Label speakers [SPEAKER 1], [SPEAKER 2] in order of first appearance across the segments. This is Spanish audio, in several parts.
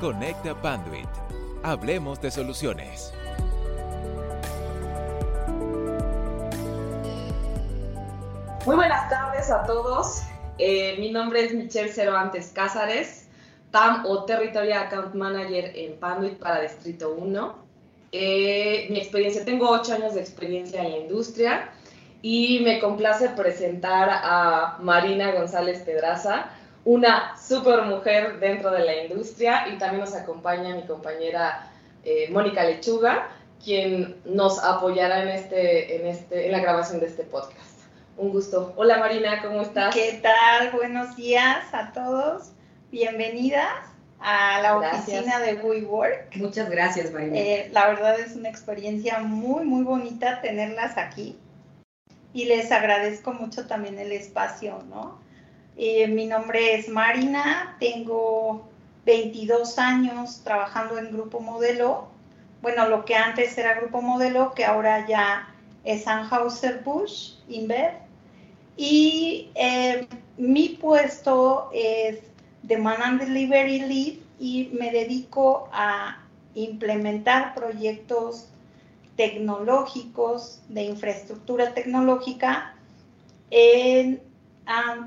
[SPEAKER 1] Conecta Panduit. Hablemos de soluciones.
[SPEAKER 2] Muy buenas tardes a todos. Eh, mi nombre es Michelle Cervantes Cázares, TAM o Territorial Account Manager en Panduit para Distrito 1. Eh, mi experiencia, tengo ocho años de experiencia en la industria y me complace presentar a Marina González Pedraza, una super mujer dentro de la industria y también nos acompaña mi compañera eh, Mónica Lechuga, quien nos apoyará en, este, en, este, en la grabación de este podcast. Un gusto. Hola Marina, ¿cómo estás?
[SPEAKER 3] ¿Qué tal? Buenos días a todos. Bienvenidas a la oficina de WeWork.
[SPEAKER 4] Muchas gracias, Marina.
[SPEAKER 3] Eh, la verdad es una experiencia muy, muy bonita tenerlas aquí. Y les agradezco mucho también el espacio, ¿no? Eh, mi nombre es Marina, tengo 22 años trabajando en Grupo Modelo. Bueno, lo que antes era Grupo Modelo, que ahora ya es Anheuser-Busch InBev. Y eh, mi puesto es Demand and Delivery Lead y me dedico a implementar proyectos tecnológicos de infraestructura tecnológica en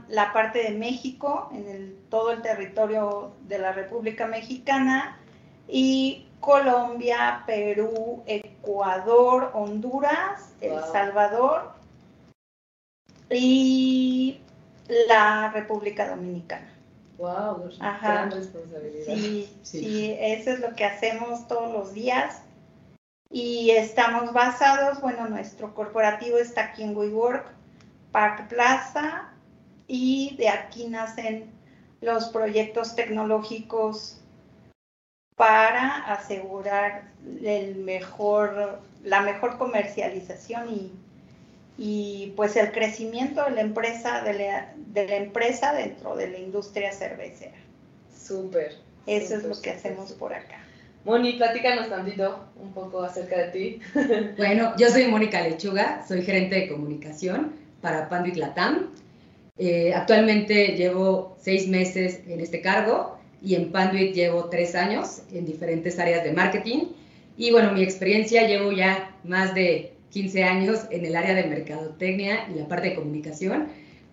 [SPEAKER 3] la parte de México, en todo el territorio de la República Mexicana y Colombia, Perú, Ecuador, Honduras, El Salvador y la República Dominicana.
[SPEAKER 2] Wow, gran responsabilidad.
[SPEAKER 3] Sí, sí, eso es lo que hacemos todos los días. Y estamos basados, bueno, nuestro corporativo está aquí en WeWork, Park Plaza, y de aquí nacen los proyectos tecnológicos para asegurar el mejor, la mejor comercialización y y pues el crecimiento de la empresa, de la, empresa dentro de la industria cervecera.
[SPEAKER 2] Súper.
[SPEAKER 3] Eso es lo que hacemos por acá.
[SPEAKER 2] Moni, platícanos tantito un poco acerca de ti.
[SPEAKER 4] Bueno, yo soy Mónica Lechuga, soy gerente de comunicación para Panduit Latam. Eh, actualmente llevo seis meses en este cargo y en Panduit llevo tres años en diferentes áreas de marketing. Y bueno, mi experiencia llevo ya más de 15 años en el área de mercadotecnia y la parte de comunicación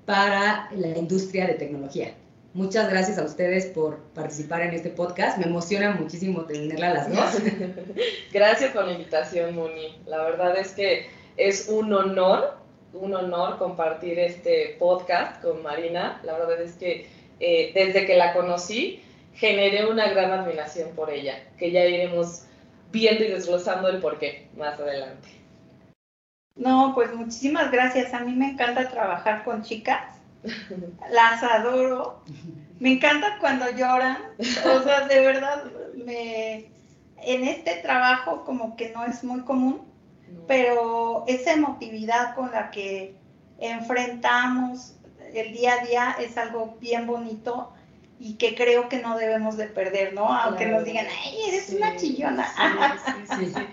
[SPEAKER 4] para la industria de tecnología. Muchas gracias a ustedes por participar en este podcast. Me emociona muchísimo tenerla a las dos.
[SPEAKER 2] gracias por la invitación, Moni. La verdad es que es un honor, un honor compartir este podcast con Marina. La verdad es que eh, desde que la conocí, generé una gran admiración por ella, que ya iremos viendo y desglosando el porqué más adelante.
[SPEAKER 3] No, pues muchísimas gracias. A mí me encanta trabajar con chicas. Las adoro. Me encanta cuando lloran. O sea, de verdad, me, en este trabajo como que no es muy común, pero esa emotividad con la que enfrentamos el día a día es algo bien bonito y que creo que no debemos de perder, ¿no? Aunque nos digan, ay, eres una chillona.
[SPEAKER 2] Sí, sí, sí.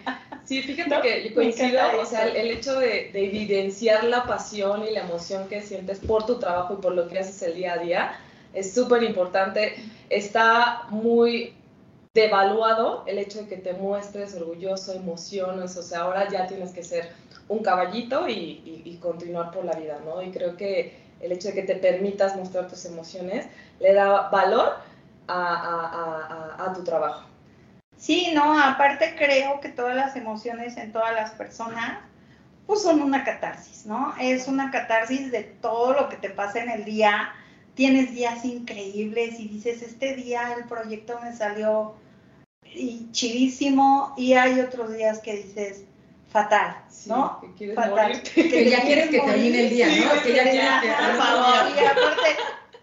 [SPEAKER 2] Sí, fíjate que coincido, o sea, el, hecho de, evidenciar la pasión y la emoción que sientes por tu trabajo y por lo que haces el día a día es súper importante. Está muy devaluado el hecho de que te muestres orgulloso, emociones, o sea, ahora ya tienes que ser un caballito y, continuar por la vida, ¿no? Y creo que el hecho de que te permitas mostrar tus emociones le da valor a tu trabajo.
[SPEAKER 3] Sí, no, aparte creo que todas las emociones en todas las personas pues son una catarsis, ¿no? Es una catarsis de todo lo que te pasa en el día. Tienes días increíbles y dices, este día el proyecto me salió chidísimo y hay otros días que dices, fatal, ¿no?
[SPEAKER 2] que fatal.
[SPEAKER 4] Que, ya quieres que termine el día, ¿no? que ya quieres que
[SPEAKER 3] Y aparte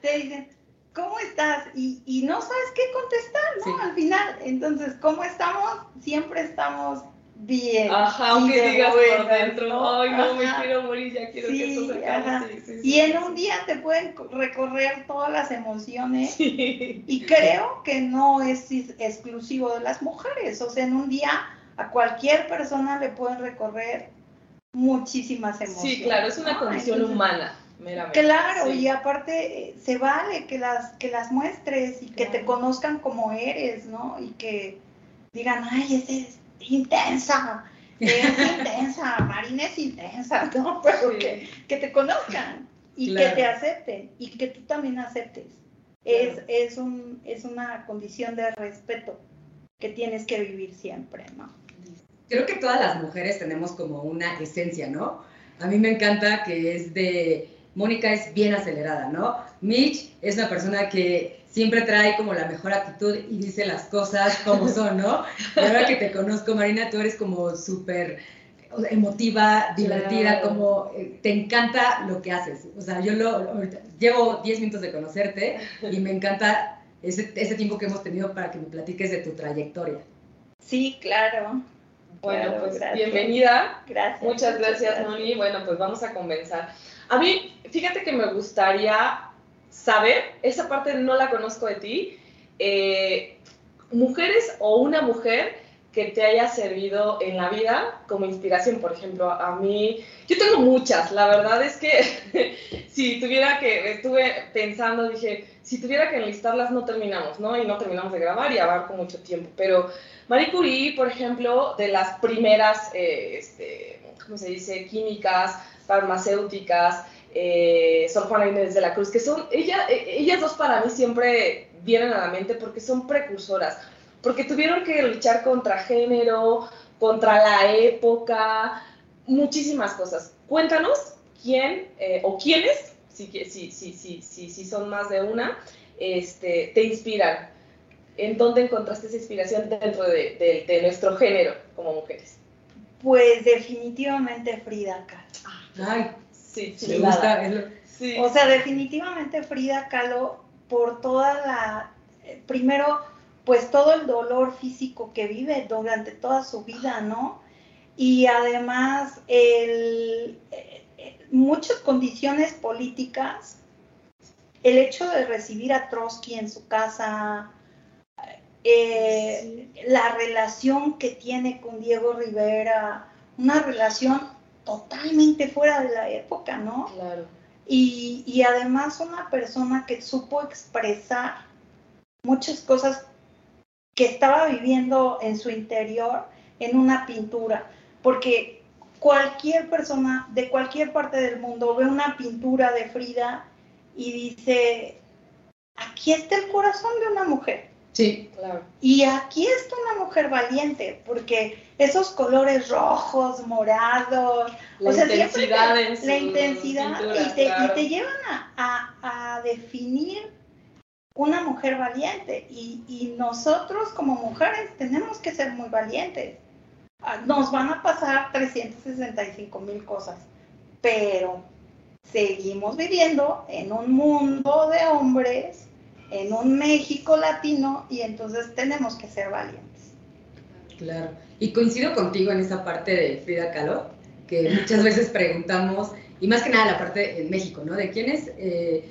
[SPEAKER 3] te dicen, ¿cómo estás? Y, no sabes qué contestar, ¿no? Al final. Entonces, ¿cómo estamos? Siempre estamos bien.
[SPEAKER 2] Ajá, aunque digas por dentro, ay, no, me quiero morir, ya quiero que esto se acabe.
[SPEAKER 3] Sí, y en un día te pueden recorrer todas las emociones. Y creo que no es exclusivo de las mujeres. O sea, en un día a cualquier persona le pueden recorrer muchísimas emociones.
[SPEAKER 2] Sí, claro, es una condición humana meramente.
[SPEAKER 3] Claro,
[SPEAKER 2] Sí.
[SPEAKER 3] y aparte eh, se vale que las, que las muestres y que te conozcan como eres, ¿no? Y que digan, ay, esa es intensa, es intensa, Marina es intensa, ¿no? Pero
[SPEAKER 2] Sí.
[SPEAKER 3] que, que te conozcan y
[SPEAKER 4] Claro.
[SPEAKER 3] que te acepten y que tú también aceptes. Es, es, un, es una condición de respeto que tienes que vivir siempre, ¿no?
[SPEAKER 4] Creo que todas las mujeres tenemos como una esencia, ¿no? A mí me encanta que es de, Mónica es bien acelerada, ¿no? Mitch es una persona que siempre trae como la mejor actitud y dice las cosas como son, ¿no? Y ahora que te conozco, Marina, tú eres como súper emotiva, divertida,
[SPEAKER 2] Claro.
[SPEAKER 4] como eh, te encanta lo que haces. O sea, yo lo, llevo 10 minutos de conocerte y me encanta ese, ese tiempo que hemos tenido para que me platiques de tu trayectoria.
[SPEAKER 3] Sí, claro.
[SPEAKER 2] Bueno,
[SPEAKER 3] Claro,
[SPEAKER 2] pues
[SPEAKER 3] gracias.
[SPEAKER 2] bienvenida.
[SPEAKER 3] Gracias.
[SPEAKER 2] Muchas gracias, Moni. Bueno, pues vamos a comenzar. A mí, fíjate que me gustaría saber, esa parte no la conozco de ti, eh, mujeres o una mujer que te haya servido en la vida como inspiración, por ejemplo, a mí, yo tengo muchas, la verdad es que si tuviera que, estuve pensando, dije, si tuviera que enlistarlas no terminamos, ¿no? Y no terminamos de grabar y abarco mucho tiempo, pero Marie Curie, por ejemplo, de las primeras, eh, este, ¿cómo se dice?, químicas, farmacéuticas, eh, Sor Juana Inés de la Cruz, que son, ella, eh, ellas dos para mí siempre vienen a la mente porque son precursoras, porque tuvieron que luchar contra género, contra la época, muchísimas cosas. Cuéntanos quién eh, o quiénes, si, si, si, si, si, si son más de una, este, te inspiran. ¿En dónde encontraste esa inspiración dentro de, de- de nuestro género como mujeres?
[SPEAKER 3] Pues definitivamente Frida Kahlo.
[SPEAKER 4] Ay,
[SPEAKER 2] Sí,
[SPEAKER 4] me
[SPEAKER 2] chulada.
[SPEAKER 4] gusta. es lo-
[SPEAKER 2] Sí.
[SPEAKER 3] O sea, definitivamente Frida Kahlo por toda la, eh, primero, pues todo el dolor físico que vive durante toda su vida, ¿no? Y además, el, eh, eh, muchas condiciones políticas, el hecho de recibir a Trotsky en su casa, eh, la relación que tiene con Diego Rivera, una relación totalmente fuera de la época, ¿no?
[SPEAKER 2] Claro.
[SPEAKER 3] Y, y además una persona que supo expresar muchas cosas que estaba viviendo en su interior en una pintura, porque cualquier persona de cualquier parte del mundo ve una pintura de Frida y dice, aquí está el corazón de una mujer.
[SPEAKER 4] Sí,
[SPEAKER 2] Claro.
[SPEAKER 3] Y aquí está una mujer valiente, porque esos colores rojos, morados,
[SPEAKER 2] La
[SPEAKER 3] o sea, siempre
[SPEAKER 2] intensidad
[SPEAKER 3] te-
[SPEAKER 2] en sus
[SPEAKER 3] la intensidad y, te, y te llevan a, a- a definir una mujer valiente. Y, y nosotros como mujeres tenemos que ser muy valientes. Ah, Nos van a pasar 365 mil cosas, pero seguimos viviendo en un mundo de hombres, en un México latino, y entonces tenemos que ser valientes.
[SPEAKER 4] claro. Y coincido contigo en esa parte de Frida Kahlo, que muchas veces preguntamos, y más que nada la parte en México, ¿no? De quién es eh,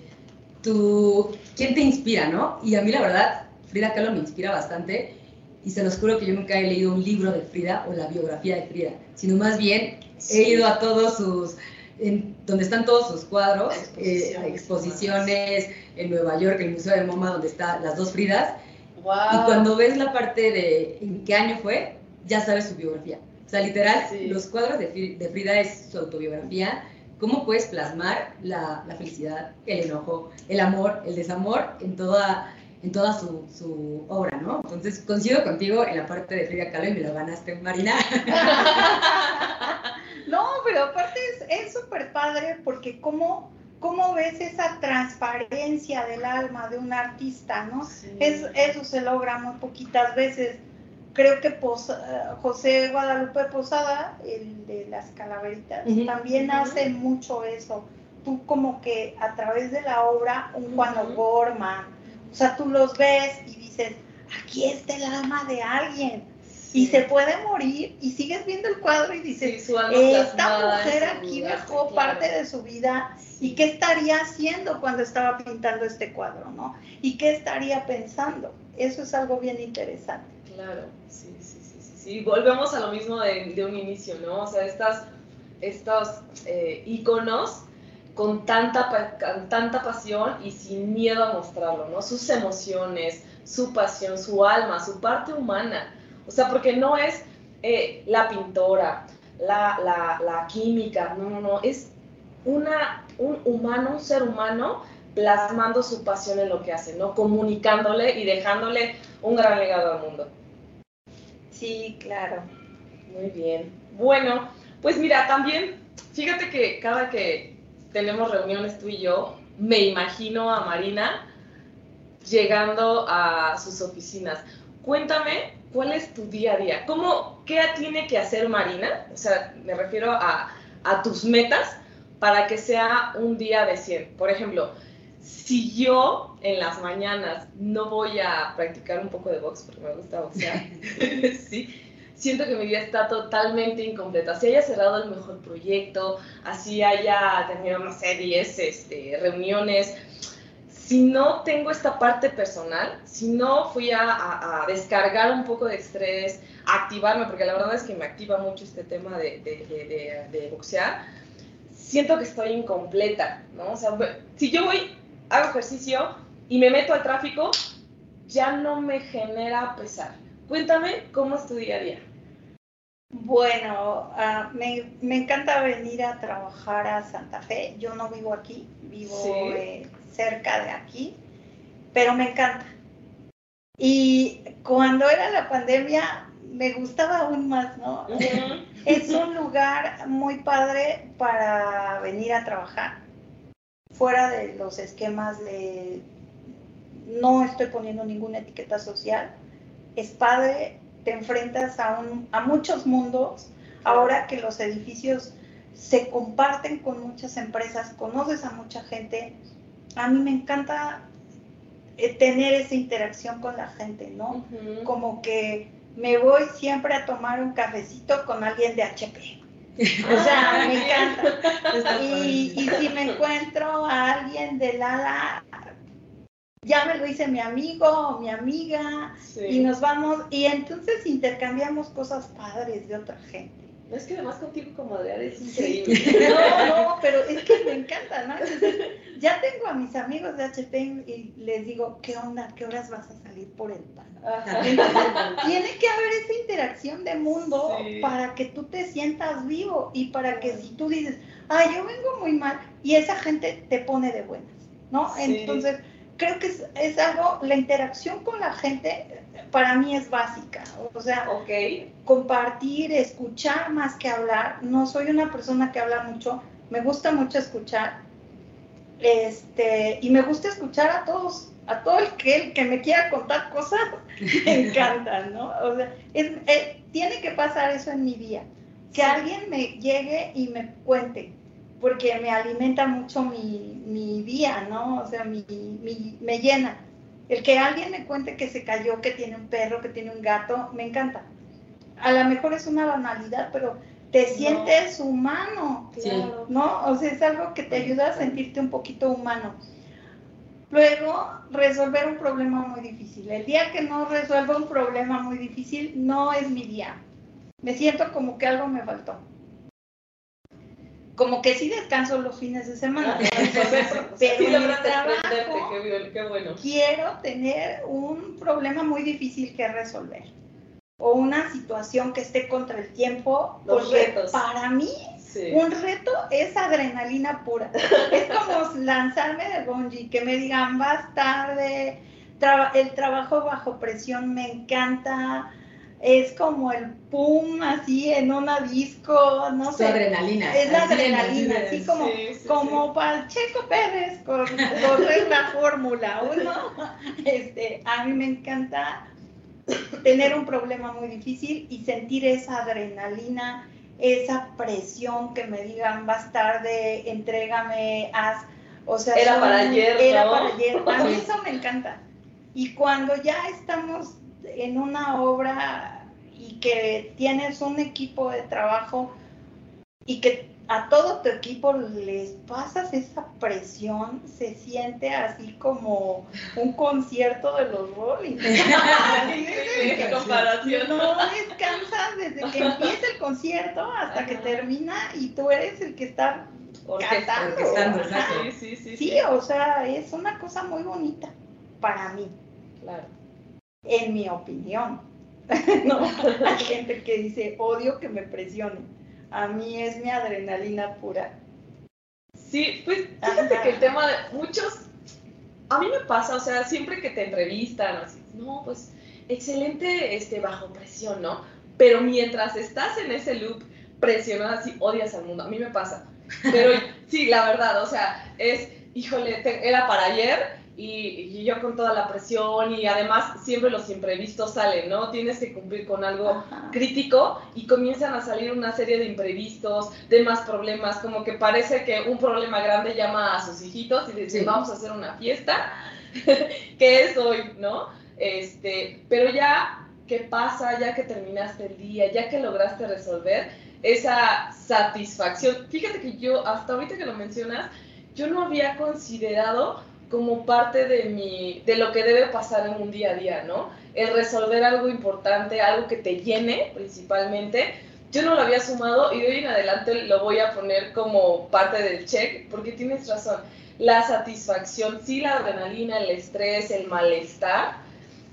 [SPEAKER 4] tu, quién te inspira, ¿no? Y a mí la verdad, Frida Kahlo me inspira bastante, y se los juro que yo nunca he leído un libro de Frida o la biografía de Frida, sino más bien he ido a todos sus, en- donde están todos sus cuadros, eh,
[SPEAKER 2] Exposiciones.
[SPEAKER 4] exposiciones en Nueva York, el Museo de MoMA, donde están las dos Fridas,
[SPEAKER 2] Wow.
[SPEAKER 4] y cuando ves la parte de en qué año fue, ya sabes su biografía. O sea, literal,
[SPEAKER 2] Sí.
[SPEAKER 4] los cuadros de, de Frida es su autobiografía, cómo puedes plasmar la, la felicidad, el enojo, el amor, el desamor en toda, en toda su, su obra, ¿no? Entonces, coincido contigo en la parte de Frida Kahlo y me lo ganaste, Marina.
[SPEAKER 3] No, pero aparte es- súper padre porque cómo, cómo ves esa transparencia del alma de un artista, ¿no?
[SPEAKER 2] Sí.
[SPEAKER 3] Es, eso se logra muy poquitas veces. Creo que Posa- José Guadalupe Posada, el de las calaveritas, también hace mucho eso. Tú como que a través de la obra, un Juan. O'Gorman, o sea, tú los ves y dices, aquí está el alma de alguien. Y se puede morir y sigues viendo el cuadro y dices,
[SPEAKER 2] Sí,
[SPEAKER 3] esta mujer aquí dejó
[SPEAKER 2] claro.
[SPEAKER 3] parte de su vida y qué estaría haciendo cuando estaba pintando este cuadro, ¿no? Y qué estaría pensando. Eso es algo bien interesante.
[SPEAKER 2] Claro, sí, sí, sí, sí, sí. Volvemos a lo mismo de, de un inicio, ¿no? O sea, estas, estos eh, íconos con tanta, con tanta pasión y sin miedo a mostrarlo, ¿no? Sus emociones, su pasión, su alma, su parte humana. O sea, porque no es eh, la pintora, la, la, la química, no, no, no, es una, un humano, un ser humano plasmando su pasión en lo que hace, ¿no? Comunicándole y dejándole un gran legado al mundo.
[SPEAKER 3] Sí, claro.
[SPEAKER 2] Muy bien. Bueno, pues mira, también, fíjate que cada que tenemos reuniones tú y yo, me imagino a Marina llegando a sus oficinas. Cuéntame, ¿cuál es tu día a día? ¿Cómo, qué tiene que hacer Marina? O sea, me refiero a, a tus metas para que sea un día de 100. Por ejemplo, si yo en las mañanas no voy a practicar un poco de box porque me gusta boxear, sí, siento que mi vida está totalmente incompleta. Si haya cerrado el mejor proyecto, así haya tenido, no sé, 10 este, reuniones, si no tengo esta parte personal, si no fui a, a- a descargar un poco de estrés, a activarme, porque la verdad es que me activa mucho este tema de, de- de- de- de boxear, siento que estoy incompleta, ¿no? O sea, si yo voy, hago ejercicio y me meto al tráfico, ya no me genera pesar. Cuéntame cómo es tu día a día.
[SPEAKER 3] Bueno, ah, me, me encanta venir a trabajar a Santa Fe. Yo no vivo aquí, vivo
[SPEAKER 2] Sí.
[SPEAKER 3] eh, cerca de aquí, pero me encanta. Y cuando era la pandemia, me gustaba aún más, ¿no? Es un lugar muy padre para venir a trabajar, fuera de los esquemas de no estoy poniendo ninguna etiqueta social. Es padre, te enfrentas a, un, a muchos mundos, ahora que los edificios se comparten con muchas empresas, conoces a mucha gente. A mí me encanta eh, tener esa interacción con la gente, ¿no? Como que me voy siempre a tomar un cafecito con alguien de HP. O sea, me encanta. Y, y si me encuentro a alguien del ala, ya me lo dice mi amigo o mi amiga,
[SPEAKER 2] Sí.
[SPEAKER 3] y nos vamos, y entonces intercambiamos cosas padres de otra gente.
[SPEAKER 2] No, es que además contigo como de es
[SPEAKER 3] Sí.
[SPEAKER 2] increíble.
[SPEAKER 3] No, no, pero es que me encanta, ¿no? Entonces, ya tengo a mis amigos de HP y les digo, ¿qué onda? ¿Qué horas vas a salir por el pan? Entonces, tiene que haber esa interacción de mundo
[SPEAKER 2] Sí.
[SPEAKER 3] para que tú te sientas vivo y para que si tú dices, ay, yo vengo muy mal, y esa gente te pone de buenas, ¿no?
[SPEAKER 2] Sí.
[SPEAKER 3] Entonces, creo que es, es algo, la interacción con la gente para mí es básica, o sea,
[SPEAKER 2] Ok.
[SPEAKER 3] compartir, escuchar más que hablar. No soy una persona que habla mucho, me gusta mucho escuchar. Este, y me gusta escuchar a todos, a todo el que, el que me quiera contar cosas, me encantan, ¿no? O sea, es- eh, tiene que pasar eso en mi día. Que alguien me llegue y me cuente, porque me alimenta mucho mi, mi día, ¿no? O sea, mi, mi- me llena. El que alguien me cuente que se cayó, que tiene un perro, que tiene un gato, me encanta. A lo mejor es una banalidad, pero te
[SPEAKER 2] No.
[SPEAKER 3] sientes humano,
[SPEAKER 4] Sí.
[SPEAKER 2] Claro.
[SPEAKER 3] ¿no? O sea, es algo que te ayuda a sentirte un poquito humano. Luego, resolver un problema muy difícil. El día que no resuelvo un problema muy difícil, no es mi día. Me siento como que algo me faltó. Como que sí descanso los fines de semana, pero
[SPEAKER 2] Sí
[SPEAKER 3] en trabajo
[SPEAKER 2] qué, qué bueno.
[SPEAKER 3] quiero tener un problema muy difícil que resolver o una situación que esté contra el tiempo,
[SPEAKER 2] Los
[SPEAKER 3] porque
[SPEAKER 2] retos.
[SPEAKER 3] para mí
[SPEAKER 2] Sí.
[SPEAKER 3] un reto es adrenalina pura. Es como lanzarme de bungee, que me digan vas tarde, el trabajo bajo presión me encanta, es como el pum así en una disco, no sé.
[SPEAKER 4] adrenalina.
[SPEAKER 3] Es la adrenalina, así como,
[SPEAKER 2] Sí, sí,
[SPEAKER 3] como Pacheco Pérez con correr la Fórmula 1. Este, a mí me encanta tener un problema muy difícil y sentir esa adrenalina, esa presión que me digan vas tarde, entrégame, haz. O sea,
[SPEAKER 2] Era
[SPEAKER 3] son-
[SPEAKER 2] para ayer,
[SPEAKER 3] Era
[SPEAKER 2] ¿no?
[SPEAKER 3] para ayer. A mí eso me encanta. Y cuando ya estamos en una obra y que tienes un equipo de trabajo y que a todo tu equipo les pasas esa presión, se siente así como un concierto de los Rolling.
[SPEAKER 2] Qué- comparación.
[SPEAKER 3] No descansas desde que empieza el concierto hasta que termina y tú eres el que está. Orquestando,
[SPEAKER 4] exacto.
[SPEAKER 2] Sí, sí, sí.
[SPEAKER 3] Sí, o sea, es una cosa muy bonita para mí,
[SPEAKER 2] Claro.
[SPEAKER 3] En mi opinión. no, hay gente que dice, odio que me presionen. A mí es mi adrenalina pura.
[SPEAKER 2] Sí, pues fíjate
[SPEAKER 3] Ajá.
[SPEAKER 2] que el tema de muchos, a mí me pasa, o sea, siempre que te entrevistan, así, no, pues excelente este, bajo presión, ¿no? Pero mientras estás en ese loop presionado así, odias al mundo, a mí me pasa. Pero sí, la verdad, o sea, es, híjole, te- era para ayer y, y yo con toda la presión y además siempre los imprevistos salen, ¿no? Tienes que cumplir con algo
[SPEAKER 3] Ajá.
[SPEAKER 2] crítico y comienzan a salir una serie de imprevistos, de más problemas, como que parece que un problema grande llama a sus hijitos y dice,
[SPEAKER 4] Sí.
[SPEAKER 2] vamos a hacer una fiesta, que es hoy, ¿no? Este, pero ya que pasa, ya que terminaste el día, ya que lograste resolver esa satisfacción. Fíjate que yo, hasta ahorita que lo mencionas, yo no había considerado como parte de mi, de lo que debe pasar en un día a día, ¿no? El resolver algo importante, algo que te llene principalmente. Yo no lo había sumado y de hoy en adelante lo voy a poner como parte del check, porque tienes razón. La satisfacción, sí, la adrenalina, el estrés, el malestar,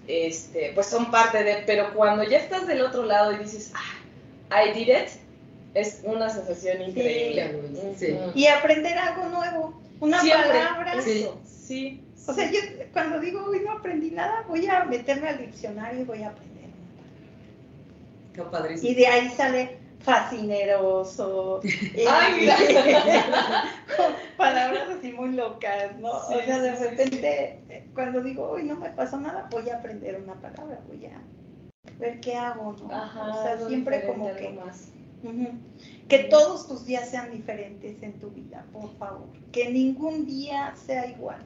[SPEAKER 2] este, pues son parte de, pero cuando ya estás del otro lado y dices, ah, I did it, es una sensación increíble.
[SPEAKER 4] sí.
[SPEAKER 3] Y aprender algo nuevo, una
[SPEAKER 2] Siempre,
[SPEAKER 3] palabra.
[SPEAKER 2] Sí.
[SPEAKER 3] O sea, yo cuando digo hoy no aprendí nada, voy a meterme al diccionario y voy a aprender.
[SPEAKER 4] Qué padrísimo.
[SPEAKER 3] Y de ahí sale fascineroso. eh,
[SPEAKER 2] Ay,
[SPEAKER 3] palabras así muy locas, ¿no?
[SPEAKER 2] Sí,
[SPEAKER 3] o sea, de
[SPEAKER 2] sí, sí,
[SPEAKER 3] repente, eh, cuando digo, hoy no me pasó nada, voy a aprender una palabra, voy a ver qué hago, ¿no?
[SPEAKER 2] Ajá,
[SPEAKER 3] o sea, siempre como que,
[SPEAKER 2] más.
[SPEAKER 3] que todos tus días sean diferentes en tu vida, por favor. Que ningún día sea igual,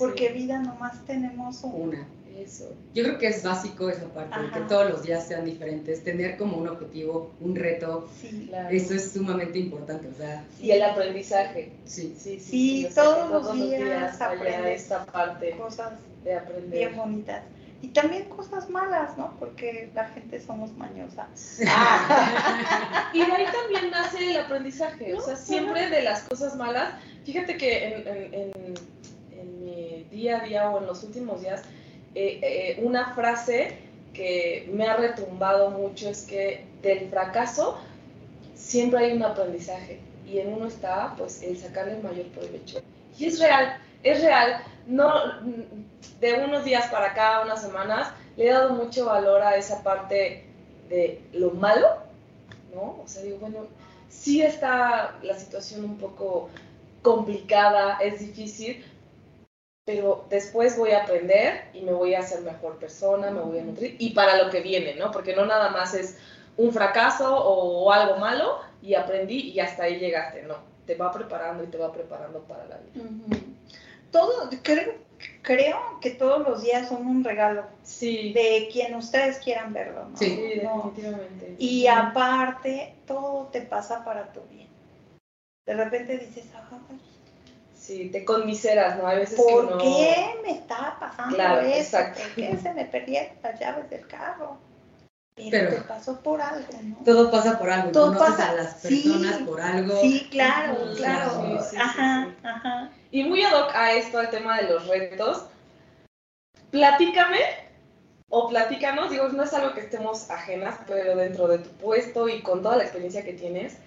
[SPEAKER 3] porque
[SPEAKER 2] Sí,
[SPEAKER 3] vida nomás tenemos una.
[SPEAKER 4] Una.
[SPEAKER 2] eso.
[SPEAKER 4] Yo creo que es básico esa parte, que todos los días sean diferentes, tener como un objetivo, un reto,
[SPEAKER 3] Sí,
[SPEAKER 2] Claro.
[SPEAKER 4] eso es sumamente importante, o sea,
[SPEAKER 2] Y el aprendizaje.
[SPEAKER 4] sí.
[SPEAKER 2] Sí, sí,
[SPEAKER 3] Sí,
[SPEAKER 2] o sea,
[SPEAKER 3] todos los días aprendes.
[SPEAKER 2] esta parte
[SPEAKER 3] cosas
[SPEAKER 2] de aprender.
[SPEAKER 3] bien bonitas. Y también cosas malas, ¿no? Porque la gente somos mañosa.
[SPEAKER 2] Ah. y de ahí también nace el aprendizaje, o sea, siempre de las cosas malas. Fíjate que en, en- en- día a día o en los últimos días, eh, eh, una frase que me ha retumbado mucho es que del fracaso siempre hay un aprendizaje y en uno está pues el sacarle el mayor provecho. Y es real, es real. No, de unos días para acá, unas semanas, le he dado mucho valor a esa parte de lo malo, ¿no? O sea, digo, bueno, sí está la situación un poco complicada, es difícil, pero después voy a aprender y me voy a hacer mejor persona, me voy a nutrir y para lo que viene, ¿no? Porque no nada más es un fracaso o algo malo y aprendí y hasta ahí llegaste, no. Te va preparando y te va preparando para la vida.
[SPEAKER 3] Todo, creo, creo que todos los días son un regalo
[SPEAKER 2] Sí,
[SPEAKER 3] de quien ustedes quieran verlo, ¿no?
[SPEAKER 4] Sí.
[SPEAKER 2] definitivamente.
[SPEAKER 3] Y aparte, todo te pasa para tu bien. De repente dices, "Ay,
[SPEAKER 2] Sí, te conmiseras, ¿no? Hay veces que
[SPEAKER 3] ¿por
[SPEAKER 2] uno...
[SPEAKER 3] qué me está pasando
[SPEAKER 2] Claro,
[SPEAKER 3] eso?
[SPEAKER 2] exacto.
[SPEAKER 3] ¿Por qué se me perdieron las llaves del carro? Pero,
[SPEAKER 4] Pero-
[SPEAKER 3] te pasó por algo, ¿no?
[SPEAKER 4] Todo pasa por algo,
[SPEAKER 3] Todo
[SPEAKER 4] conoces
[SPEAKER 3] pasa-
[SPEAKER 4] a las
[SPEAKER 3] sí.
[SPEAKER 4] personas por algo.
[SPEAKER 3] Sí, claro,
[SPEAKER 2] Ujú,
[SPEAKER 3] claro.
[SPEAKER 2] sí, sí, sí,
[SPEAKER 3] ajá,
[SPEAKER 2] sí.
[SPEAKER 3] ajá.
[SPEAKER 2] Y muy ad hoc a esto, al tema de los retos, platícame o platícanos, digo, no es algo que estemos ajenas, pero dentro de tu puesto y con toda la experiencia que tienes,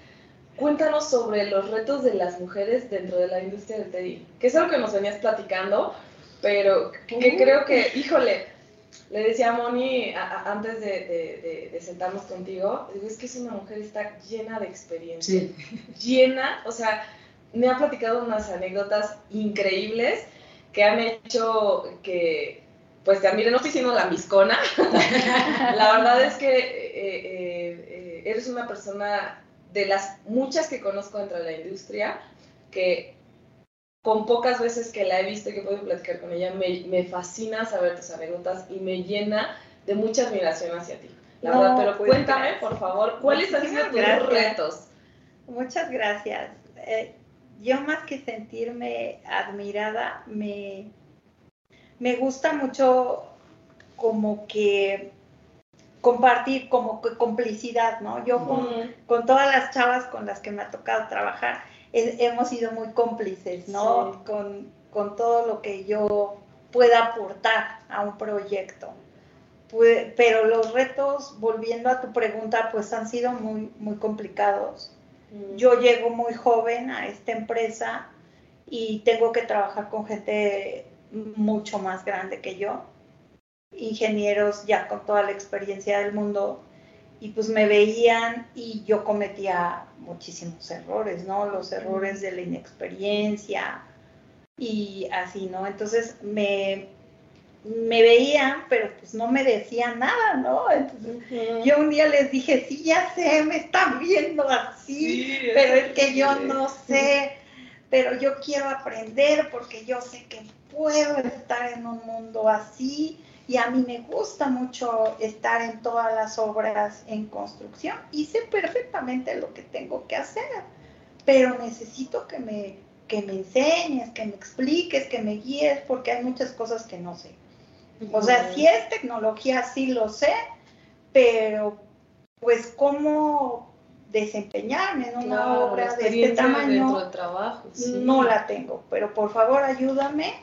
[SPEAKER 2] cuéntanos sobre los retos de las mujeres dentro de la industria del TI, que es algo que nos venías platicando, pero que creo que, híjole, le decía a Moni a- a- antes de, de- de- de sentarnos contigo, es que es una mujer está llena de experiencia.
[SPEAKER 4] Sí.
[SPEAKER 2] llena, o sea, me ha platicado unas anécdotas increíbles que han hecho que, pues también no estoy siendo la miscona, la verdad es que eh, eh, eh, eres una persona de las muchas que conozco dentro de la industria, que con pocas veces que la he visto y que puedo platicar con ella, me, me fascina saber tus anécdotas y me llena de mucha admiración hacia ti. La
[SPEAKER 3] No,
[SPEAKER 2] verdad, pero
[SPEAKER 3] pues,
[SPEAKER 2] cuéntame,
[SPEAKER 3] gracias.
[SPEAKER 2] por favor, ¿cuáles han sido tus
[SPEAKER 3] gracias.
[SPEAKER 2] retos?
[SPEAKER 3] Muchas gracias. Eh, yo más que sentirme admirada, me, me gusta mucho como que compartir, como que complicidad, ¿no? Yo con, todas las chavas con las que me ha tocado trabajar, hemos sido muy cómplices, ¿no? Con, con todo lo que yo pueda aportar a un proyecto. pero los retos, volviendo a tu pregunta, pues han sido muy, muy complicados. Mm. Yo llego muy joven a esta empresa y tengo que trabajar con gente mucho más grande que yo, ingenieros ya con toda la experiencia del mundo, y pues me veían y yo cometía muchísimos errores, ¿no? Los errores de la inexperiencia y así, ¿no? Entonces me, me veían, pero pues no me decían nada, ¿no? Entonces yo un día les dije, sí, ya sé, me están viendo así, pero es que yo no sé pero yo quiero aprender porque yo sé que puedo estar en un mundo así y a mí me gusta mucho estar en todas las obras en construcción y sé perfectamente lo que tengo que hacer, pero necesito que me, que me enseñes, que me expliques, que me guíes, porque hay muchas cosas que no sé. O sea, si es tecnología, sí lo sé, pero pues cómo desempeñarme en una obra de este tamaño,
[SPEAKER 2] trabajo,
[SPEAKER 3] no la tengo, pero por favor ayúdame.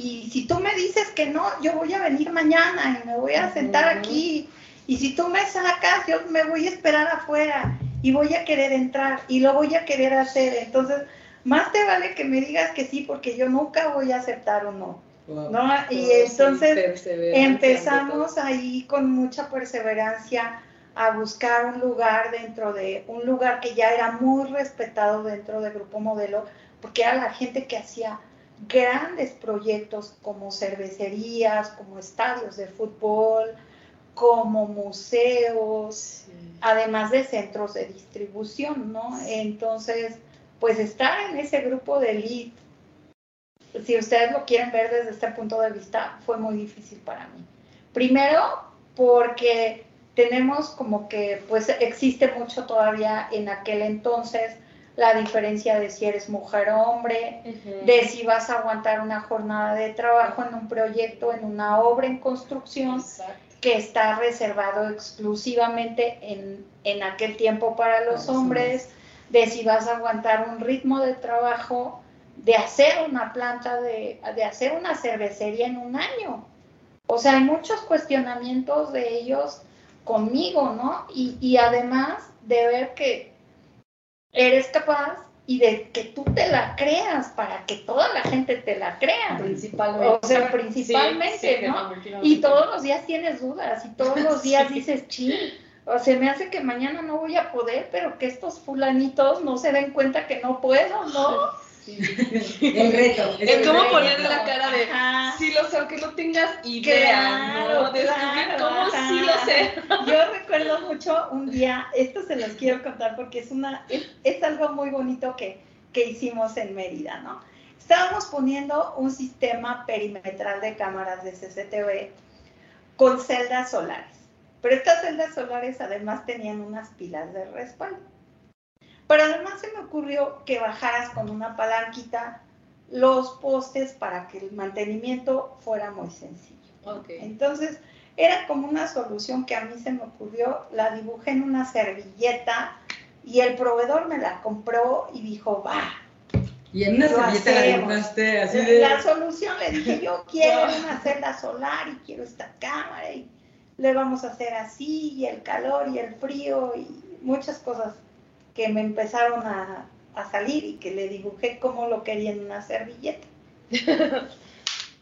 [SPEAKER 3] Y si tú me dices que no, yo voy a venir mañana y me voy a sentar aquí. Y si tú me sacas, yo me voy a esperar afuera y voy a querer entrar y lo voy a querer hacer. Entonces, más te vale que me digas que sí, porque yo nunca voy a aceptar o no. ¿no? Y entonces empezamos ahí con mucha perseverancia a buscar un lugar dentro de, un lugar que ya era muy respetado dentro del Grupo Modelo, porque era la gente que hacía grandes proyectos como cervecerías, como estadios de fútbol, como museos, además de centros de distribución, ¿no? Entonces, pues estar en ese grupo de elite, si ustedes lo quieren ver desde este punto de vista, fue muy difícil para mí. Primero, porque tenemos como que pues existe mucho todavía en aquel entonces la diferencia de si eres mujer o hombre, de si vas a aguantar una jornada de trabajo en un proyecto, en una obra en construcción, que está reservado exclusivamente en, en, aquel tiempo para los hombres, de si vas a aguantar un ritmo de trabajo, de hacer una planta, de, de hacer una cervecería en un año. O sea, hay muchos cuestionamientos de ellos conmigo, ¿no? Y, además de ver que eres capaz y de que tú te la creas para que toda la gente te la crea.
[SPEAKER 2] Principalmente.
[SPEAKER 3] O sea, principalmente, ¿no? Y todos los días tienes dudas y todos los días dices, ching, o sea, me hace que mañana no voy a poder, pero que estos fulanitos no se den cuenta que no puedo, ¿no?
[SPEAKER 4] El reto.
[SPEAKER 2] Es, como ponerle la cara de sí lo sé, aunque no tengas idea, ¿no? Descubrir cómo sí lo sé.
[SPEAKER 3] Yo recuerdo mucho un día, esto se los quiero contar porque es una, es, algo muy bonito que, que hicimos en Mérida, ¿no? Estábamos poniendo un sistema perimetral de cámaras de CCTV con celdas solares. Pero estas celdas solares además tenían unas pilas de respaldo. Pero además se me ocurrió que bajaras con una palanquita los postes para que el mantenimiento fuera muy sencillo. Entonces, era como una solución que a mí se me ocurrió, la dibujé en una servilleta y el proveedor me la compró y dijo, va.
[SPEAKER 4] Y en una servilleta la dibujaste así de...
[SPEAKER 3] La solución le dije, yo quiero una celda solar y quiero esta cámara y le vamos a hacer así y el calor y el frío y muchas cosas que me empezaron a, salir y que le dibujé como lo quería en una servilleta.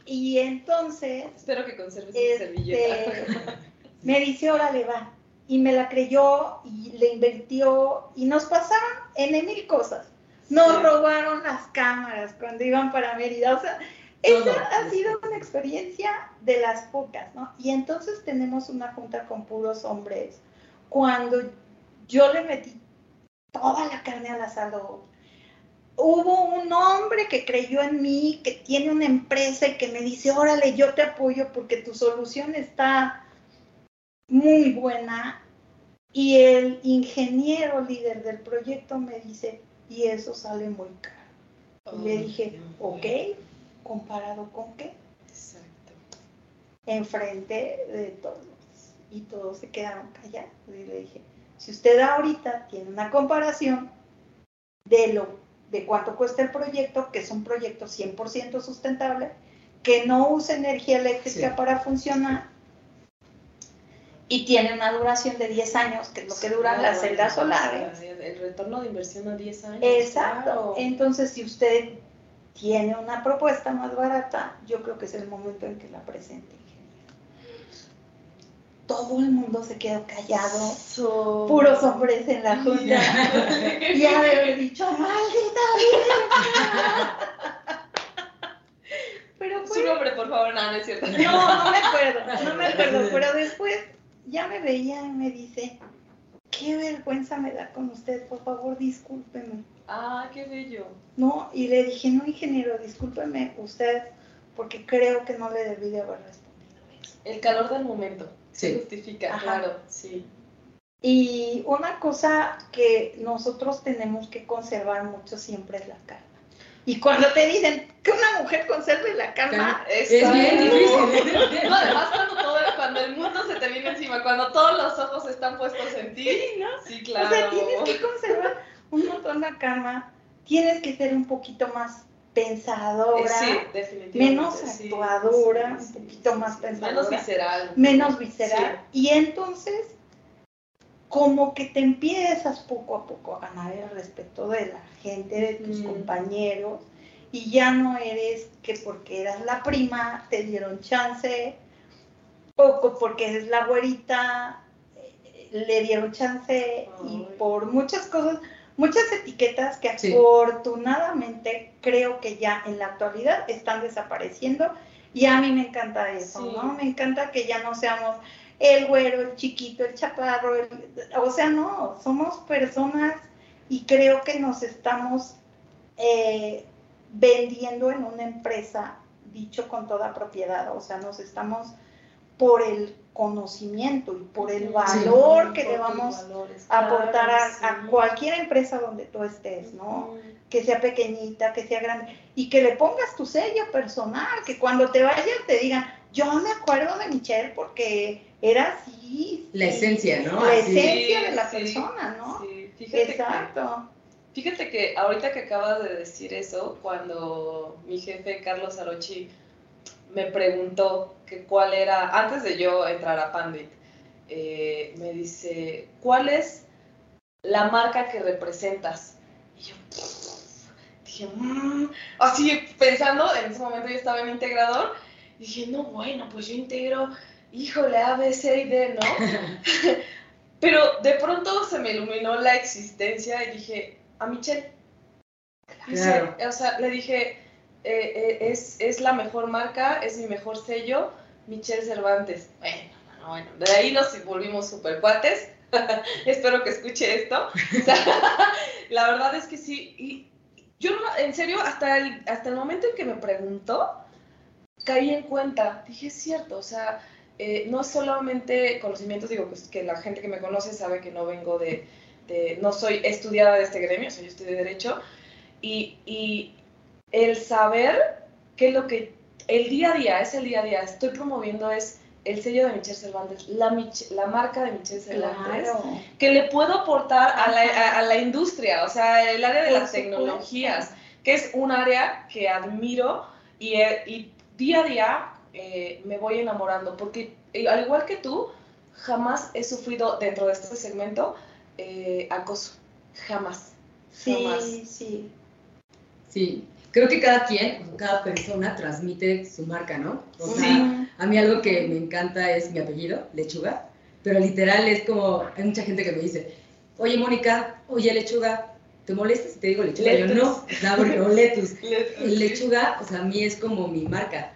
[SPEAKER 3] y entonces...
[SPEAKER 2] Espero que conserves esa servilleta. Este,
[SPEAKER 3] me dice, órale, va. Y me la creyó y le invirtió y nos pasaron en mil cosas. Nos robaron las cámaras cuando iban para Mérida. O sea, esa ha sido una experiencia de las pocas, ¿no? Y entonces tenemos una junta con puros hombres. Cuando yo le metí toda la carne al asado. Hubo un hombre que creyó en mí, que tiene una empresa y que me dice, órale, yo te apoyo porque tu solución está muy buena. Y el ingeniero líder del proyecto me dice, y eso sale muy caro. y le dije, ok, ¿comparado con qué? Exacto. Enfrente de todos. Y todos se quedaron callados. Y le dije, si usted ahorita tiene una comparación de lo de cuánto cuesta el proyecto, que es un proyecto 100% sustentable, que no usa energía eléctrica
[SPEAKER 4] Sí.
[SPEAKER 3] para funcionar y tiene una duración de 10 años, que es lo que duran las celdas solares.
[SPEAKER 2] sea, El retorno de inversión a 10 años.
[SPEAKER 3] Exacto.
[SPEAKER 2] claro.
[SPEAKER 3] Entonces, si usted tiene una propuesta más barata, yo creo que es el momento en que la presente. Todo el mundo se quedó callado,
[SPEAKER 2] So-
[SPEAKER 3] puros hombres en la junta. y ha de haber dicho, maldita vieja". Pero
[SPEAKER 2] Su
[SPEAKER 3] fue
[SPEAKER 2] nombre, por favor, no, no es cierto.
[SPEAKER 3] no, no me acuerdo, no me acuerdo, pero después ya me veía y me dice, qué vergüenza me da con usted, por favor, discúlpeme.
[SPEAKER 2] Ah, qué bello.
[SPEAKER 3] No, y le dije, no, ingeniero, discúlpeme usted, porque creo que no le debí de haber respondido eso.
[SPEAKER 2] El calor del momento. Se
[SPEAKER 4] Sí.
[SPEAKER 2] justifica,
[SPEAKER 3] Ajá.
[SPEAKER 2] claro, sí.
[SPEAKER 3] Y una cosa que nosotros tenemos que conservar mucho siempre es la calma. Y cuando te dicen que una mujer conserve la calma,
[SPEAKER 4] Es bien difícil.
[SPEAKER 2] No, además cuando, todo, cuando el mundo se te viene encima, cuando todos los ojos están puestos en ti.
[SPEAKER 3] ¿no?
[SPEAKER 2] Sí, claro.
[SPEAKER 3] O sea, tienes que conservar un montón la calma, tienes que ser un poquito más pensadora,
[SPEAKER 2] sí,
[SPEAKER 3] menos actuadora,
[SPEAKER 2] sí,
[SPEAKER 3] un poquito más pensadora.
[SPEAKER 2] Menos visceral.
[SPEAKER 3] menos visceral. Y entonces, como que te empiezas poco a poco a ganar el respeto de la gente, de tus
[SPEAKER 2] Mm.
[SPEAKER 3] compañeros, y ya no eres que porque eras la prima te dieron chance, o porque eres la güerita eh, le dieron chance, y por muchas cosas, muchas etiquetas que
[SPEAKER 4] Sí.
[SPEAKER 3] afortunadamente creo que ya en la actualidad están desapareciendo y a mí me encanta eso,
[SPEAKER 2] Sí.
[SPEAKER 3] ¿no? Me encanta que ya no seamos el güero, el chiquito, el chaparro, el- o sea, no, somos personas y creo que nos estamos eh, vendiendo en una empresa, dicho con toda propiedad, o sea, nos estamos por el conocimiento y por el
[SPEAKER 2] Sí.
[SPEAKER 3] valor que le vamos
[SPEAKER 2] valores,
[SPEAKER 3] a aportar a,
[SPEAKER 2] claro,
[SPEAKER 3] a
[SPEAKER 2] sí.
[SPEAKER 3] cualquier empresa donde tú estés, ¿no? Que sea pequeñita, que sea grande, y que le pongas tu sello personal, que cuando te vayas te digan, yo me acuerdo de Michelle porque era así.
[SPEAKER 4] La
[SPEAKER 3] sí,
[SPEAKER 4] esencia, ¿no?
[SPEAKER 3] La
[SPEAKER 4] Así.
[SPEAKER 3] esencia de la
[SPEAKER 2] Sí,
[SPEAKER 3] persona, ¿no?
[SPEAKER 2] Sí, fíjate que-
[SPEAKER 3] Exacto.
[SPEAKER 2] Fíjate que ahorita que acabas de decir eso, cuando mi jefe Carlos Arochi me preguntó que cuál era, antes de yo entrar a Pandit, eh, me dice, ¿cuál es la marca que representas? Y yo dije, "Mm", así pensando, en ese momento yo estaba en integrador, dije, no, bueno, pues yo integro, híjole, A, B, C y D, ¿no? Pero de pronto se me iluminó la existencia y dije, a Michelle. Dice,
[SPEAKER 4] Claro.
[SPEAKER 2] O sea, le dije, eh, eh, es, es la mejor marca, es mi mejor sello, Michelle Cervantes. Bueno, bueno, bueno. De ahí nos volvimos super cuates. Espero que escuche esto. La verdad es que sí. Y yo, en serio, hasta el, hasta el momento en que me preguntó, caí en cuenta. Dije, es cierto, o sea, eh, no solamente conocimientos, digo, pues que la gente que me conoce sabe que no vengo de, no soy estudiada de este gremio, o sea, yo estudié Derecho, y el saber qué es lo que, el día a día, es el día a día, estoy promoviendo es el sello de Michelle Cervantes, la, Mich- la marca de Michelle Cervantes,
[SPEAKER 3] Claro.
[SPEAKER 2] que le puedo aportar a la, a- a la industria, o sea, el área de
[SPEAKER 3] Por
[SPEAKER 2] las
[SPEAKER 3] supuesto.
[SPEAKER 2] tecnologías, que es un área que admiro y, eh, y día a día eh, me voy enamorando, porque eh, al igual que tú, jamás he sufrido dentro de este segmento eh, acoso, jamás. Jamás.
[SPEAKER 3] Sí, sí.
[SPEAKER 4] Creo que cada quien, cada persona transmite su marca, ¿no? O sea,
[SPEAKER 2] Sí.
[SPEAKER 4] a mí algo que me encanta es mi apellido, Lechuga, pero literal es como, hay mucha gente que me dice, oye Mónica, oye Lechuga, ¿te molesta si te digo Lechuga? Yo
[SPEAKER 2] Letus.
[SPEAKER 4] no, o sea, porque, o Letus.
[SPEAKER 2] Le-
[SPEAKER 4] El Lechuga, o sea, a mí es como mi marca,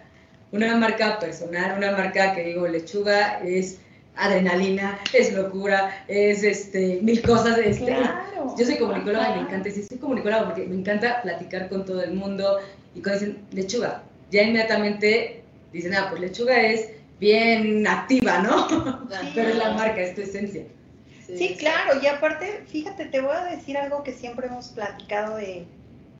[SPEAKER 4] una marca personal, una marca que digo, Lechuga es adrenalina, es locura, es este, mil cosas, este,
[SPEAKER 3] Claro.
[SPEAKER 4] yo soy comunicóloga y me encanta decir, soy comunicóloga porque me encanta platicar con todo el mundo y cuando dicen lechuga, ya inmediatamente dicen, ah, pues lechuga es bien activa, ¿no?
[SPEAKER 3] Sí.
[SPEAKER 4] Pero es la marca, es tu esencia.
[SPEAKER 3] Sí, claro, y aparte, fíjate, te voy a decir algo que siempre hemos platicado de,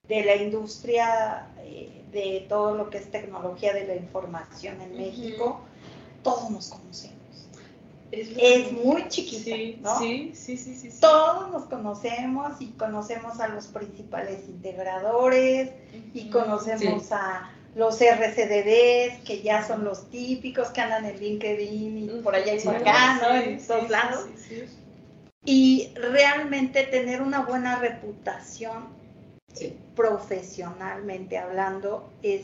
[SPEAKER 3] de la industria, eh, de todo lo que es tecnología de la información en. México, todos nos conocemos. Es muy chiquita,
[SPEAKER 2] Sí,
[SPEAKER 3] ¿no?
[SPEAKER 2] sí, sí, sí, sí.
[SPEAKER 3] Todos nos conocemos y conocemos a los principales integradores y conocemos
[SPEAKER 4] Sí.
[SPEAKER 3] a los RCDDs, que ya son los típicos que andan en LinkedIn y por allá y por acá, ¿no? en todos lados. Y realmente tener una buena reputación, profesionalmente hablando, es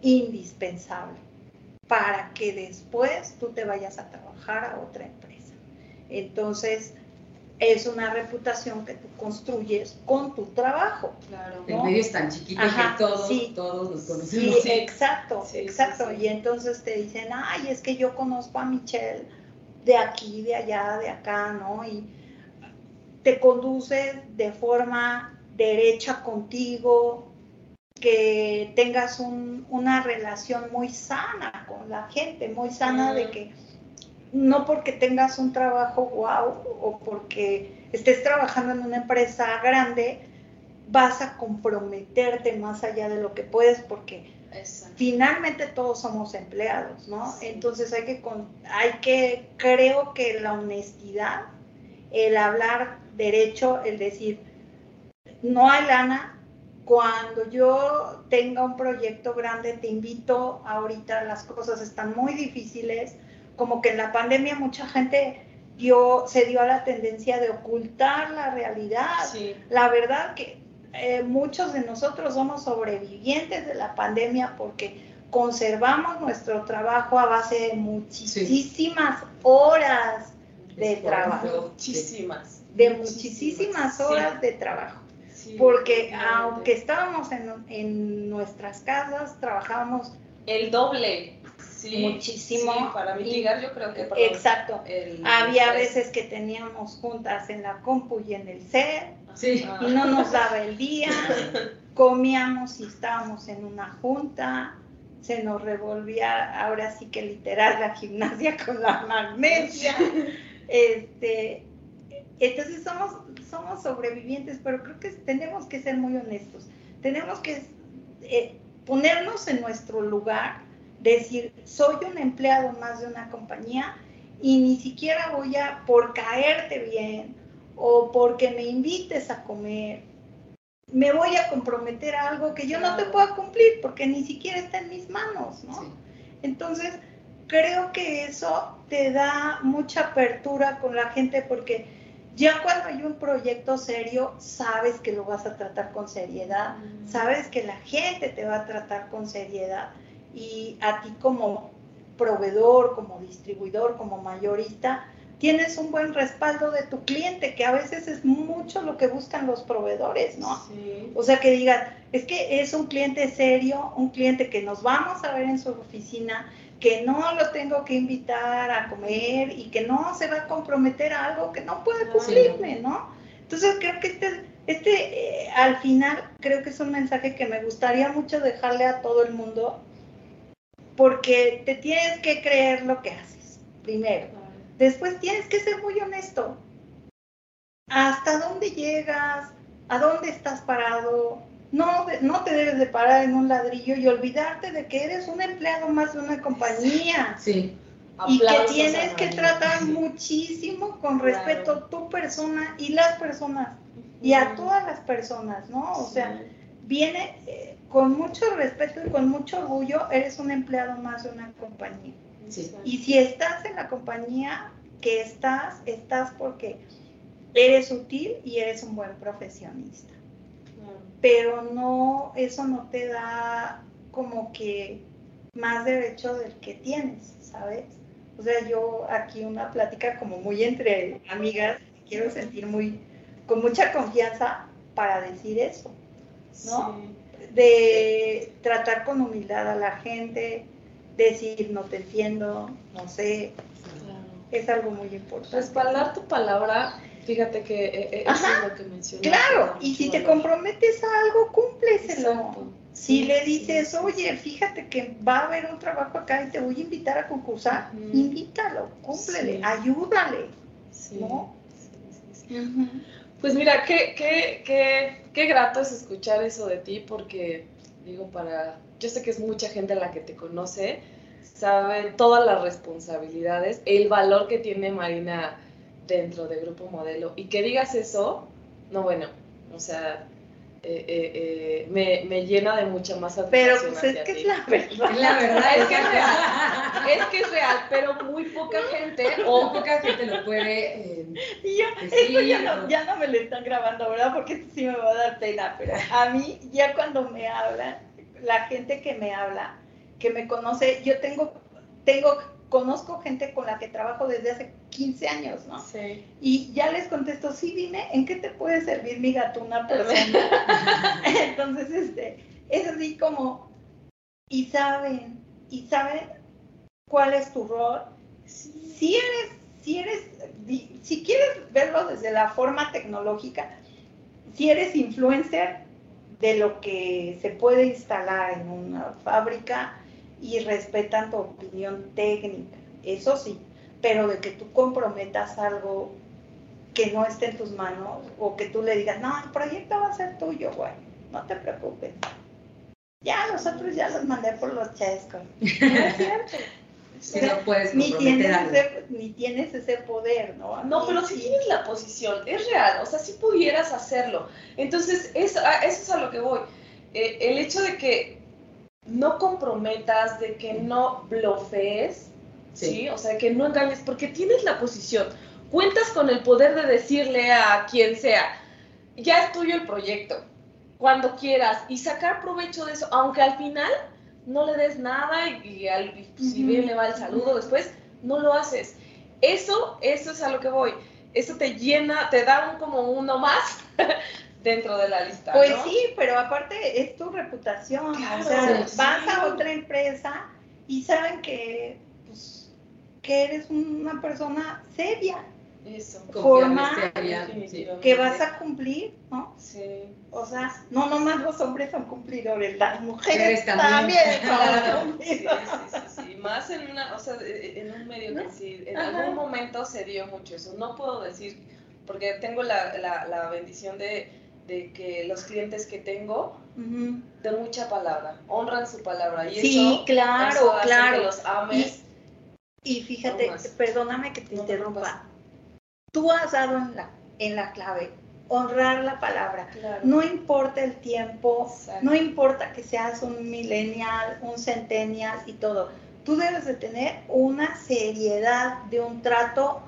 [SPEAKER 3] indispensable para que después tú te vayas a trabajar a otra empresa. Entonces, es una reputación que tú construyes con tu trabajo.
[SPEAKER 2] Claro.
[SPEAKER 4] El
[SPEAKER 3] ¿no?
[SPEAKER 4] medio es tan chiquito
[SPEAKER 3] Ajá,
[SPEAKER 4] que todos,
[SPEAKER 3] sí.
[SPEAKER 4] todos nos
[SPEAKER 3] Sí,
[SPEAKER 4] conocemos.
[SPEAKER 3] exacto,
[SPEAKER 2] Sí, sí,
[SPEAKER 3] exacto.
[SPEAKER 2] sí.
[SPEAKER 3] Y entonces te dicen, ay, es que yo conozco a Michelle de aquí, de allá, de acá, ¿no? Y te conduces de forma derecha contigo, que tengas un- una relación muy sana con la gente, muy sana de
[SPEAKER 2] Mm.
[SPEAKER 3] que no porque tengas un trabajo wow o porque estés trabajando en una empresa grande, vas a comprometerte más allá de lo que puedes porque
[SPEAKER 2] Exacto.
[SPEAKER 3] finalmente todos somos empleados, ¿no?
[SPEAKER 2] Sí.
[SPEAKER 3] Entonces hay que, hay que, creo que la honestidad, el hablar derecho, el decir, no hay lana, cuando yo tenga un proyecto grande, te invito, ahorita las cosas están muy difíciles, como que en la pandemia mucha gente dio, se dio a la tendencia de ocultar la realidad,
[SPEAKER 2] Sí.
[SPEAKER 3] la verdad que eh, muchos de nosotros somos sobrevivientes de la pandemia porque conservamos nuestro trabajo a base de muchísimas horas de trabajo,
[SPEAKER 2] Muchísimas.
[SPEAKER 3] de muchísimas horas de trabajo.
[SPEAKER 2] Sí,
[SPEAKER 3] Porque aunque estábamos en, en nuestras casas, trabajábamos
[SPEAKER 2] El doble. Sí.
[SPEAKER 3] Muchísimo.
[SPEAKER 2] Sí, para mitigar, yo creo que.
[SPEAKER 3] exacto.
[SPEAKER 2] el
[SPEAKER 3] Había veces que teníamos juntas en la compu y en el set,
[SPEAKER 4] Sí.
[SPEAKER 2] Ah.
[SPEAKER 3] y no nos daba el día, comíamos y estábamos en una junta, se nos revolvía ahora sí que literal la gimnasia con la magnesia. Este, entonces somos, somos sobrevivientes, pero creo que tenemos que ser muy honestos. Tenemos que eh, ponernos en nuestro lugar, decir, soy un empleado más de una compañía y ni siquiera voy a, por caerte bien o porque me invites a comer, me voy a comprometer a algo que yo no te pueda cumplir porque ni siquiera está en mis manos, ¿no?
[SPEAKER 4] Sí.
[SPEAKER 3] Entonces, creo que eso te da mucha apertura con la gente porque ya cuando hay un proyecto serio, sabes que lo vas a tratar con seriedad, sabes que la gente te va a tratar con seriedad y a ti como proveedor, como distribuidor, como mayorista, tienes un buen respaldo de tu cliente, que a veces es mucho lo que buscan los proveedores, ¿no?
[SPEAKER 2] Sí.
[SPEAKER 3] O sea, que digan, es que es un cliente serio, un cliente que nos vamos a ver en su oficina, que no lo tengo que invitar a comer y que no se va a comprometer a algo que no puede cumplirme, ¿no? Entonces creo que este, este eh, al final, creo que es un mensaje que me gustaría mucho dejarle a todo el mundo, porque te tienes que creer lo que haces, primero. Después tienes que ser muy honesto. ¿Hasta dónde llegas? ¿A dónde estás parado? No, de- no te debes de parar en un ladrillo y olvidarte de que eres un empleado más de una compañía
[SPEAKER 4] Sí.
[SPEAKER 3] y que tienes que tratar
[SPEAKER 2] Sí.
[SPEAKER 3] muchísimo con
[SPEAKER 2] Claro.
[SPEAKER 3] respeto a tu persona y las personas y a todas las personas, ¿no? O sea, viene eh, con mucho respeto y con mucho orgullo, eres un empleado más de una compañía.
[SPEAKER 4] Sí.
[SPEAKER 3] Y si estás en la compañía que estás, estás porque eres útil y eres un buen profesionista. Pero no, eso no te da como que más derecho del que tienes, ¿sabes? O sea, yo aquí una plática como muy entre amigas, quiero sentir muy, con mucha confianza para decir eso, ¿no?
[SPEAKER 2] Sí.
[SPEAKER 3] de tratar con humildad a la gente, decir no te entiendo, no sé,
[SPEAKER 2] Claro.
[SPEAKER 3] es algo muy importante.
[SPEAKER 2] Respaldar tu palabra, fíjate que eh, eh, eso
[SPEAKER 3] Ajá.
[SPEAKER 2] es lo que mencionas.
[SPEAKER 3] Claro, y si te comprometes a algo, cúmpleselo.
[SPEAKER 2] Exacto.
[SPEAKER 3] Si
[SPEAKER 2] Sí,
[SPEAKER 3] le dices,
[SPEAKER 2] sí,
[SPEAKER 3] oye, fíjate que va a haber un trabajo acá y te voy a invitar a concursar, invítalo, cúmplele,
[SPEAKER 2] Sí.
[SPEAKER 3] ayúdale.
[SPEAKER 2] Sí,
[SPEAKER 3] ¿no?
[SPEAKER 2] Pues mira, qué, qué, qué, qué grato es escuchar eso de ti, porque digo, para, yo sé que es mucha gente la que te conoce, saben todas las responsabilidades, el valor que tiene Marina dentro de Grupo Modelo. Y que digas eso, no, bueno, o sea, eh, eh, eh, me, me, llena de mucha más
[SPEAKER 3] Pero pues es que es la verdad.
[SPEAKER 4] Es la verdad,
[SPEAKER 2] es que es real. Es que es real, pero muy poca gente
[SPEAKER 4] o poca gente lo puede.
[SPEAKER 3] y yo, esto ya no, ya no me lo están grabando, ¿verdad? Porque esto sí me va a dar pena, pero a mí, ya cuando me hablan, la gente que me habla, que me conoce, yo tengo, tengo conozco gente con la que trabajo desde hace 15 años, ¿no?
[SPEAKER 2] Sí.
[SPEAKER 3] Y ya les contesto, sí, dime, ¿en qué te puede servir mi gatuna persona? Entonces, este, es así como, y saben, y saben cuál es tu rol. Si eres, si eres, si quieres verlo desde la forma tecnológica, si eres influencer de lo que se puede instalar en una fábrica, y respetan tu opinión técnica, eso sí, pero de que tú comprometas algo que no esté en tus manos o que tú le digas, no, el proyecto va a ser tuyo, güey, no te preocupes. Ya nosotros ya los mandé por los chescos. No es cierto.
[SPEAKER 4] no puedes
[SPEAKER 3] ni tienes, ese, ni tienes ese poder, ¿no?
[SPEAKER 2] No, pero si tienes la posición, es real, o sea, si pudieras hacerlo. Entonces, eso, eso es a lo que voy. Eh, el hecho de que no comprometas, de que no blofees, sí. O sea, que no engañes, porque tienes la posición. Cuentas con el poder de decirle a quien sea, ya es tuyo el proyecto, cuando quieras, y sacar provecho de eso, aunque al final no le des nada y, si bien le va el saludo después, no lo haces. Eso, eso es a lo que voy. Eso te llena, te da un como uno más dentro de la lista.
[SPEAKER 3] Pues sí, pero aparte es tu reputación. o sea, vas a otra empresa y saben que, pues, que eres una persona seria.
[SPEAKER 2] Eso,
[SPEAKER 3] forma que vas a cumplir, ¿no? Sí. O sea, no nomás los hombres son cumplidores, las mujeres también,
[SPEAKER 2] sí, sí, sí, sí, más en una, o sea, en un medio que sí, en algún momento se dio mucho eso. No puedo decir, porque tengo la, la, la bendición de de que los clientes que tengo de mucha palabra, honran su palabra. Y
[SPEAKER 3] sí, claro, claro.
[SPEAKER 2] Que los ames.
[SPEAKER 3] Y, fíjate, perdóname que te interrumpa. Tú has dado en la, en la clave, honrar la palabra. No importa el tiempo, no importa que seas un millennial, un centennial y todo. Tú debes de tener una seriedad de un trato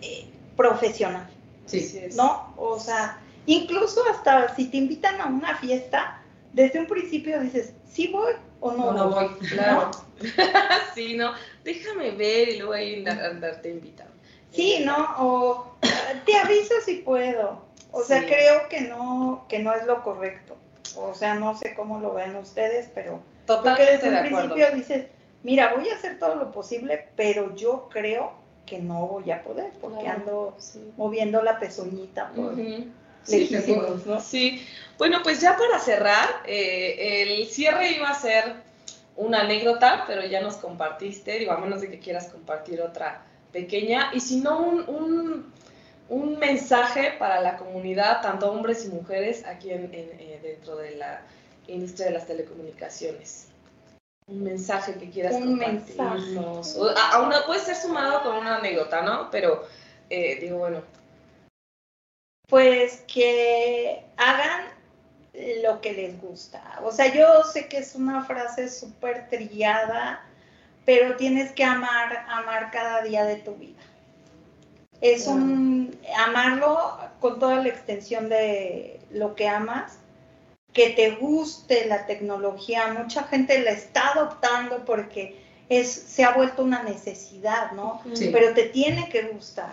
[SPEAKER 3] eh, profesional.
[SPEAKER 2] Sí.
[SPEAKER 3] ¿No? O sea, Incluso hasta si te invitan a una fiesta, desde un principio dices, sí voy o no,
[SPEAKER 2] no voy. Claro. sí, no, déjame ver y luego ahí andarte invitando.
[SPEAKER 3] Sí, ¿no? O te aviso si puedo. O sea, creo que no, que no es lo correcto. O sea, no sé cómo lo ven ustedes, pero
[SPEAKER 2] Totalmente
[SPEAKER 3] porque desde un principio dices, mira, voy a hacer todo lo posible, pero yo creo que no voy a poder porque ando moviendo la pezuñita por,
[SPEAKER 2] Sí, bueno, pues ya para cerrar, eh, el cierre iba a ser una anécdota, pero ya nos compartiste, digo, a menos de que quieras compartir otra pequeña, y si no, un, un, mensaje para la comunidad, tanto hombres y mujeres, aquí en, eh, dentro de la industria de las telecomunicaciones. Un mensaje que quieras un compartirnos. Aún puede ser sumado con una anécdota, ¿no? Pero eh, digo, bueno,
[SPEAKER 3] pues que hagan lo que les gusta. O sea, yo sé que es una frase súper trillada, pero tienes que amar, amar cada día de tu vida. Es un amarlo con toda la extensión de lo que amas, que te guste la tecnología. Mucha gente la está adoptando porque es, se ha vuelto una necesidad, ¿no? Pero te tiene que gustar.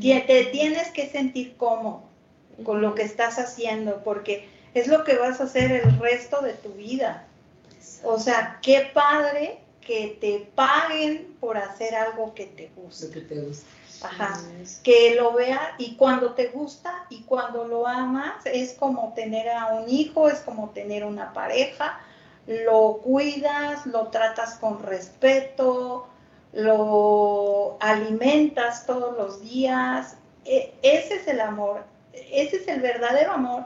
[SPEAKER 3] Te tienes que sentir cómodo con lo que estás haciendo, porque es lo que vas a hacer el resto de tu vida. O sea, qué padre que te paguen por hacer algo que te gusta.
[SPEAKER 4] Lo que te gusta.
[SPEAKER 3] Ajá. Que lo vea y cuando te gusta y cuando lo amas es como tener a un hijo, es como tener una pareja, lo cuidas, lo tratas con respeto, lo alimentas todos los días. E, ese es el amor. Ese es el verdadero amor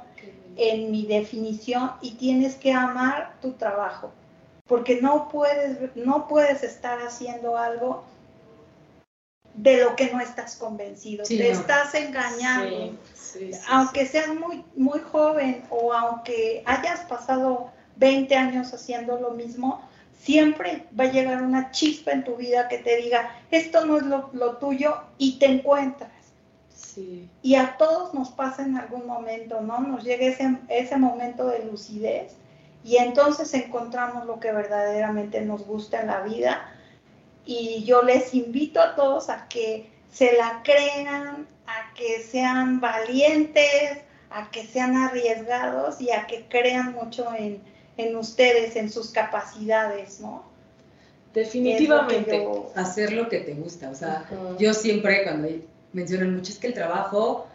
[SPEAKER 3] en mi definición y tienes que amar tu trabajo. porque no puedes, no puedes estar haciendo algo de lo que no estás convencido,
[SPEAKER 4] Sí,
[SPEAKER 3] te
[SPEAKER 4] no.
[SPEAKER 3] estás engañando.
[SPEAKER 2] Sí, sí, sí,
[SPEAKER 3] aunque seas muy, muy joven o aunque hayas pasado 20 años haciendo lo mismo, siempre va a llegar una chispa en tu vida que te diga, esto no es lo, lo tuyo y te encuentras.
[SPEAKER 2] sí.
[SPEAKER 3] Y a todos nos pasa en algún momento, ¿no? Nos llega ese, ese momento de lucidez y entonces encontramos lo que verdaderamente nos gusta en la vida. Y yo les invito a todos a que se la crean, a que sean valientes, a que sean arriesgados y a que crean mucho en, en ustedes, en sus capacidades, ¿no?
[SPEAKER 2] Definitivamente.
[SPEAKER 3] Lo yo-
[SPEAKER 4] Hacer lo que te gusta. O sea, yo siempre cuando mencionan mucho es que el trabajo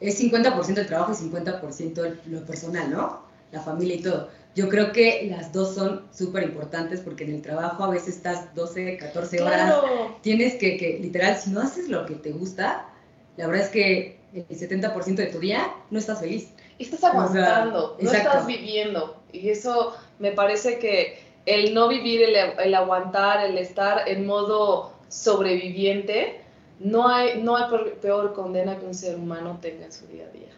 [SPEAKER 4] es 50% el trabajo y 50% el- lo personal, ¿no? La familia y todo. Yo creo que las dos son súper importantes porque en el trabajo a veces estás 12, 14 horas.
[SPEAKER 2] Claro.
[SPEAKER 4] Tienes que, que, literal, si no haces lo que te gusta, la verdad es que el 70% de tu día no estás feliz.
[SPEAKER 2] Estás aguantando, no
[SPEAKER 4] exacto.
[SPEAKER 2] estás viviendo. Y eso me parece que el no vivir, el, el aguantar, el estar en modo sobreviviente, no hay, no hay peor, condena que un ser humano tenga en su día a día.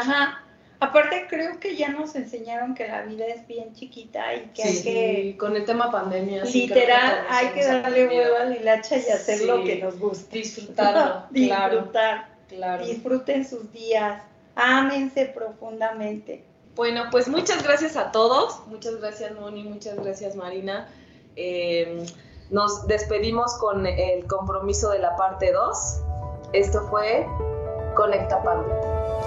[SPEAKER 3] Ajá. Aparte creo que ya nos enseñaron que la vida es bien chiquita y que hay que
[SPEAKER 2] con el tema pandemia, que
[SPEAKER 3] literal hay que darle huevo a la hilacha y hacer
[SPEAKER 2] Sí.
[SPEAKER 3] lo que nos gusta.
[SPEAKER 2] Disfrutarlo,
[SPEAKER 3] Disfrutar.
[SPEAKER 2] claro.
[SPEAKER 3] Disfruten sus días. Ámense profundamente.
[SPEAKER 2] Bueno, pues muchas gracias a todos. Muchas gracias, Moni. Muchas gracias, Marina. Eh, nos despedimos con el compromiso de la parte 2. Esto fue Conecta Pando.